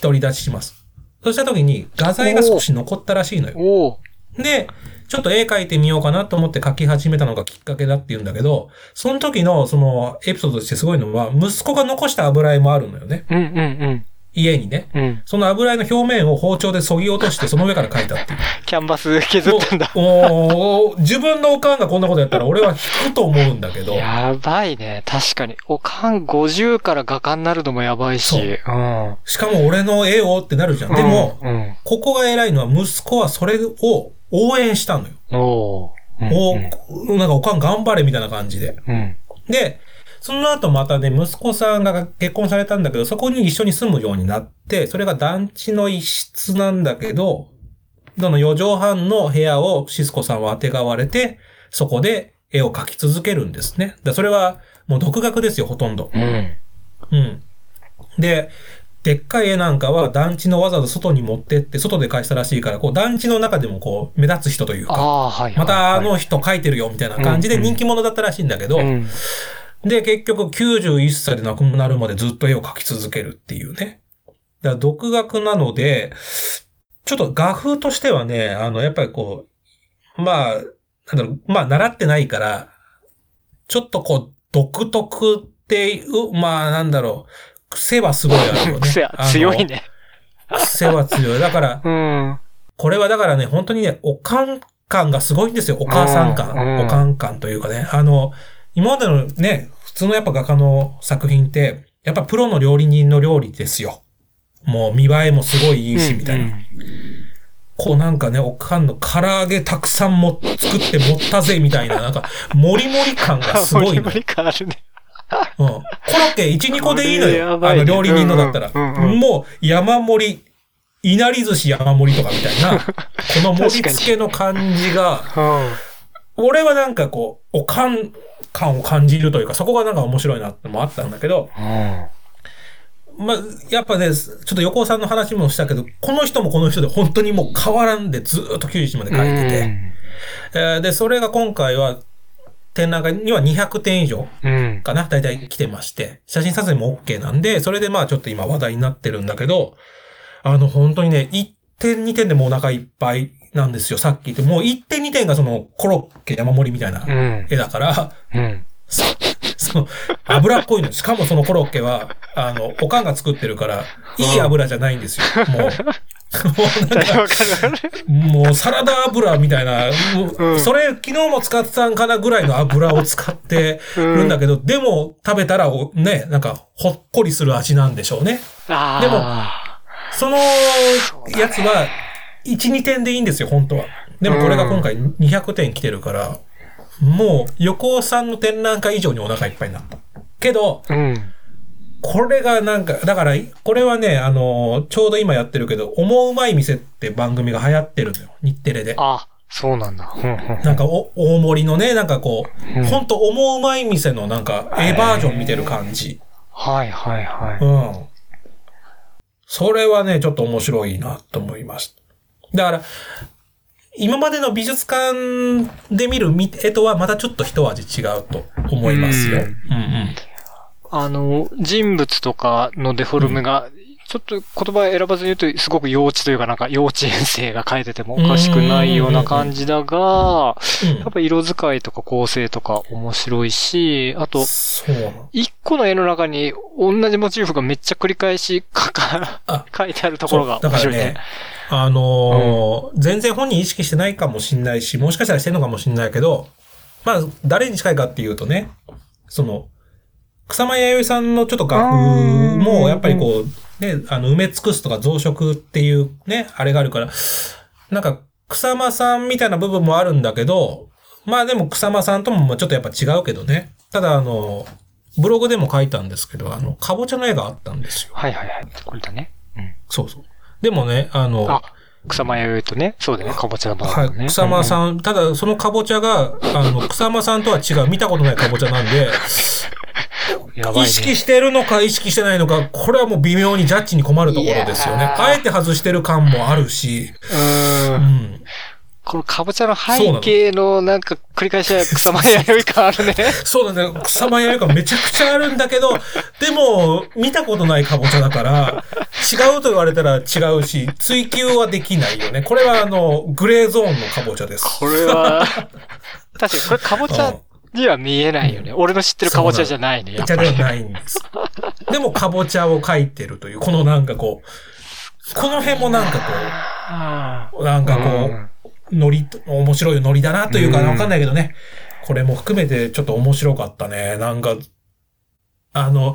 独り立ちします。そうした時に画材が少し残ったらしいのよ。で、ちょっと絵描いてみようかなと思って描き始めたのがきっかけだって言うんだけど、その時のそのエピソードとしてすごいのは、息子が残した油絵もあるのよね。うんうん家にね。うん。うん。その油絵の表面を包丁で削ぎ落としてその上から描いたっていう。キャンバス削ったんだ。おお自分のおかんがこんなことやったら俺は引くと思うんだけど。やばいね。確かに。おかん50から画家になるのもやばいし。うん。しかも俺の絵をってなるじゃん。でも、うん。ここが偉いのは息子はそれを応援したのよ。おおなんかおかん頑張れみたいな感じで。うん。で、その後またね、息子さんが結婚されたんだけど、そこに一緒に住むようになって、それが団地の一室なんだけど、その4畳半の部屋をシスコさんは当てがわれて、そこで絵を描き続けるんですね。でそれはもう独学ですよ、ほとんど。うん。うん。で、でっかい絵なんかは団地のわざわざ外に持ってって、外で描いたらしいから、こう団地の中でもこう目立つ人というか、ああ、はいはいはい。またあの人描いてるよみたいな感じで人気者だったらしいんだけど、うん。で、結局91歳で亡くなるまでずっと絵を描き続けるっていうね。だから独学なので、ちょっと画風としてはね、あの、やっぱりこう、まあ、なんだろう、まあ習ってないから、ちょっとこう、独特っていう、まあなんだろう、癖はすごいあるよね。癖は強いね。癖は強い。だから、うん。これはだからね、本当にね、おかん感がすごいんですよ。お母さん感。うんうんおかん感というかね。あの、今までのね、普通のやっぱ画家の作品って、やっぱプロの料理人の料理ですよ。もう見栄えもすごいいいし、みたいな。こうなんかね、おかんの唐揚げたくさんも作って持ったぜ、みたいな、なんか、もりもり感がすごいの。無理感あるね。うん。コロッケ1、2個でいいのよ。あの料理人のだったら。うんうんうんもう山盛り、いなり寿司山盛りとかみたいな、この盛り付けの感じが、俺はなんかこう、おかん感を感じるというか、そこがなんか面白いなってのもあったんだけど、うん。まあ、やっぱね、ちょっと横尾さんの話もしたけど、この人もこの人で本当にもう変わらんでずーっと91まで書いてて、えーで、それが今回は、展覧会には200点以上うん。かな大体来てまして、写真撮影も OK なんで、それでまあちょっと今話題になってるんだけど、あの本当にね、1点2点でもうお腹いっぱいなんですよ、さっき言って。もう1点2点がそのコロッケ山盛りみたいなうん。絵だから、うん。その、油っこいの。しかもそのコロッケは、あの、おかんが作ってるから、いい油じゃないんですよ。もう。もうサラダ油みたいな、もううんそれ昨日も使ってたんかなぐらいの油を使ってるんだけど、でも食べたらおね、なんかほっこりする味なんでしょうね。でもそのやつは1、2点でいいんですよ、本当は。でもこれが今回200点来てるから、もう横尾さんの展覧会以上にお腹いっぱいになった。けど、うん。これがなんか、だから、これはね、あの、ちょうど今やってるけど、思うまい店って番組が流行ってるのよ。日テレで。あ、そうなんだ。なんかお、大盛りのね、なんかこう、うんほんと思うまい店のなんか、A バージョン見てる感じ。はいはいはい。うん。それはね、ちょっと面白いなと思いました。だから、今までの美術館で見るみ絵とはまたちょっと一味違うと思いますよ。ううんんうん。あの、人物とかのデフォルメが、ちょっと言葉選ばずに言うと、すごく幼稚というかなんか幼稚園生が描いててもおかしくないような感じだが、うん。やっぱ色使いとか構成とか面白いし、あと。一個の絵の中に同じモチーフがめっちゃ繰り返し書かあ、書いてあるところがそう。だから面白いね。ね。あのー全然本人意識してないかもしんないし、もしかしたらしてるのかもしんないけど、まあ、誰に近いかっていうとね、その、草間彌生さんのちょっと画風も、やっぱりこう、ね、あの、埋め尽くすとか増殖っていうね、あれがあるから、なんか、草間さんみたいな部分もあるんだけど、まあでも草間さんともちょっとやっぱ違うけどね。ただあの、ブログでも書いたんですけど、あの、かぼちゃの絵があったんですよ。はいはいはい。これだね。うん。そうそう。でもね、あの、あ、草間弥生とね、そうだね、かぼちゃのバはい、ーね。草間ん。さん、ただそのかぼちゃが、あの、草間さんとは違う、見たことないかぼちゃなんで、やばいね。意識してるのか意識してないのか、これはもう微妙にジャッジに困るところですよね。あえて外してる感もあるし、う。うんん。このかぼちゃの背景のなんか繰り返しは草間弥生感あるね。そうだね、草間弥生がめちゃくちゃあるんだけど、でも、見たことないかぼちゃだから、違うと言われたら違うし、追求はできないよね。これはあの、グレーゾーンのかぼちゃです。これは、確かにこれかぼちゃには見えないよね。俺の知ってるかぼちゃじゃないね、やっぱり。かぼちゃではないんです。でも、かぼちゃを描いてるという、このなんかこう、この辺もなんかあこう、なんーかこうノリ、面白いノリだなというか、うんわかんないけどね。これも含めてちょっと面白かったね。なんか、あの、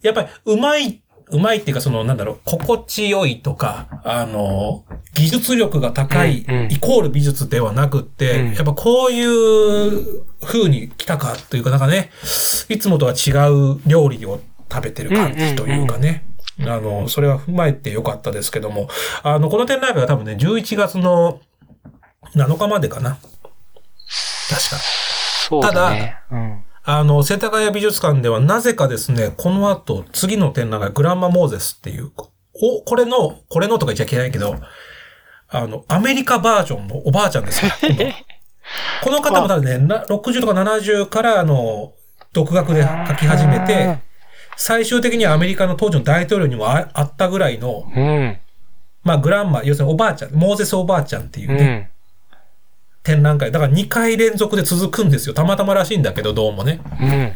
やっぱり、うまい、うまいっていうか、その、なんだろう、心地よいとか、あの、技術力が高い、イコール美術ではなくって、うんやっぱこういう風に来たかというか、なんかね、いつもとは違う料理を食べてる感じというかね。あの、それは踏まえてよかったですけども、あの、この展覧会は多分ね、11月の7日までかな。確か。そうだね。うん。あの、世田谷美術館ではなぜかですね、この後、次の展覧会、グランマ・モーゼスっていう、お、これの、これのとか言っちゃいけないけど、あの、アメリカバージョンのおばあちゃんですよ。この方も多分ね、な60とか70から、あの、独学で書き始めて、最終的にはアメリカの当時の大統領にもああったぐらいの、うん。まあ、グランマ、要するにおばあちゃん、モーゼスおばあちゃんっていううね、ん。展覧会。だから2回連続で続くんですよ。たまたまらしいんだけど、どうもね。うん。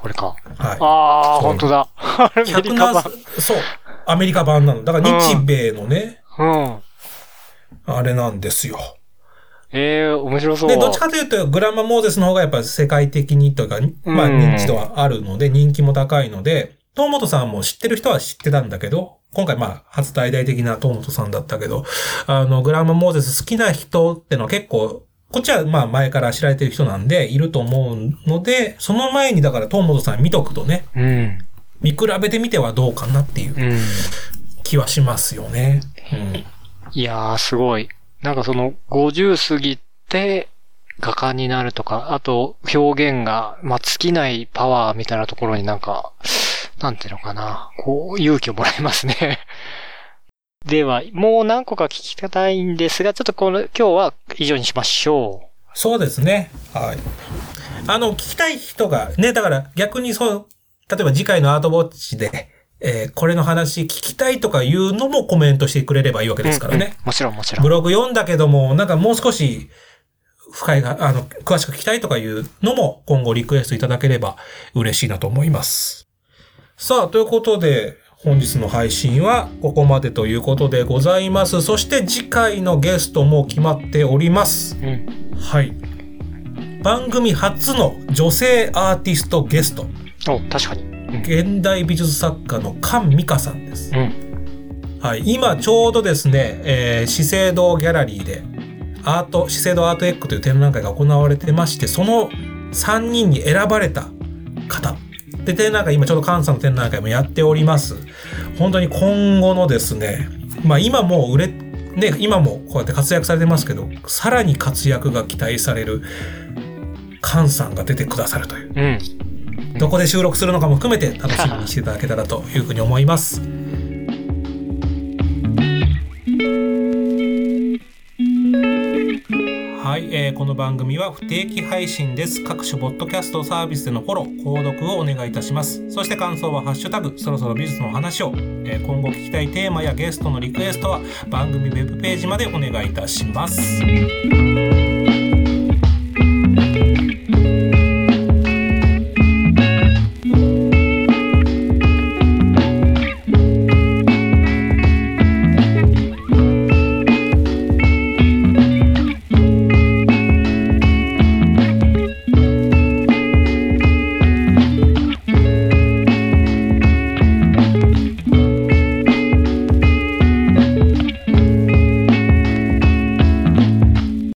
これか。はい。ああ、本当だ。アメリカ107版。そう。アメリカ版なの。だから日米のね、うん。あれなんですよ。ええ面白そう。で、どっちかというと、グランマ・モーゼスの方がやっぱ世界的にというか、まあうん認知度はあるので、人気も高いので、東本さんも知ってる人は知ってたんだけど、今回まあ初大々的な東本さんだったけど、あの、グランマ・モーゼス好きな人ってのは結構、こっちはまあ前から知られてる人なんで、いると思うので、その前にだから東本さん見とくとね、うん。見比べてみてはどうかなっていううん。気はしますよね。うん。いやー、すごい。なんかその、50過ぎて、画家になるとか、あと、表現が、まあ、尽きないパワーみたいなところになんか、なんていうのかな。こう、勇気をもらえますね。では、もう何個か聞きたいんですが、ちょっとこの、今日は以上にしましょそうですね。はい。あの、聞きたい人が、ね、だから逆にそう、例えば次回のアートウォッチで、えーこれの話聞きたいとかいうのもコメントしてくれればいいわけですからね。うんうんもちろんもちろん。ブログ読んだけども、なんかもう少し深いが、あの、詳しく聞きたいとかいうのも今後リクエストいただければ嬉しいなと思います。さあ、ということで、本日の配信はここまでということでございます。そして次回のゲストも決まっております。うん。はい。番組初の女性アーティストゲスト、お、確かに。うん。現代美術作家の菅美香さんです。うん。はい、今ちょうどですね、えー資生堂ギャラリーでアート資生堂アートエッグという展覧会が行われてましてその3人に選ばれた方で展覧会今ちょうど関西の展覧会もやっております本当に今後のですねまあ今もう売れね今もこうやって活躍されてますけどさらに活躍が期待される菅さんが出てくださるといううん。どこで収録するのかも含めて楽しみにしていただけたらというふうに思います。この番組は不定期配信です。各種ポッドキャストサービスでのフォロー、購読をお願いいたします。そして感想はハッシュタグ、そろそろ美術の話を、えー今後聞きたいテーマやゲストのリクエストは番組ウェブページまでお願いいたします。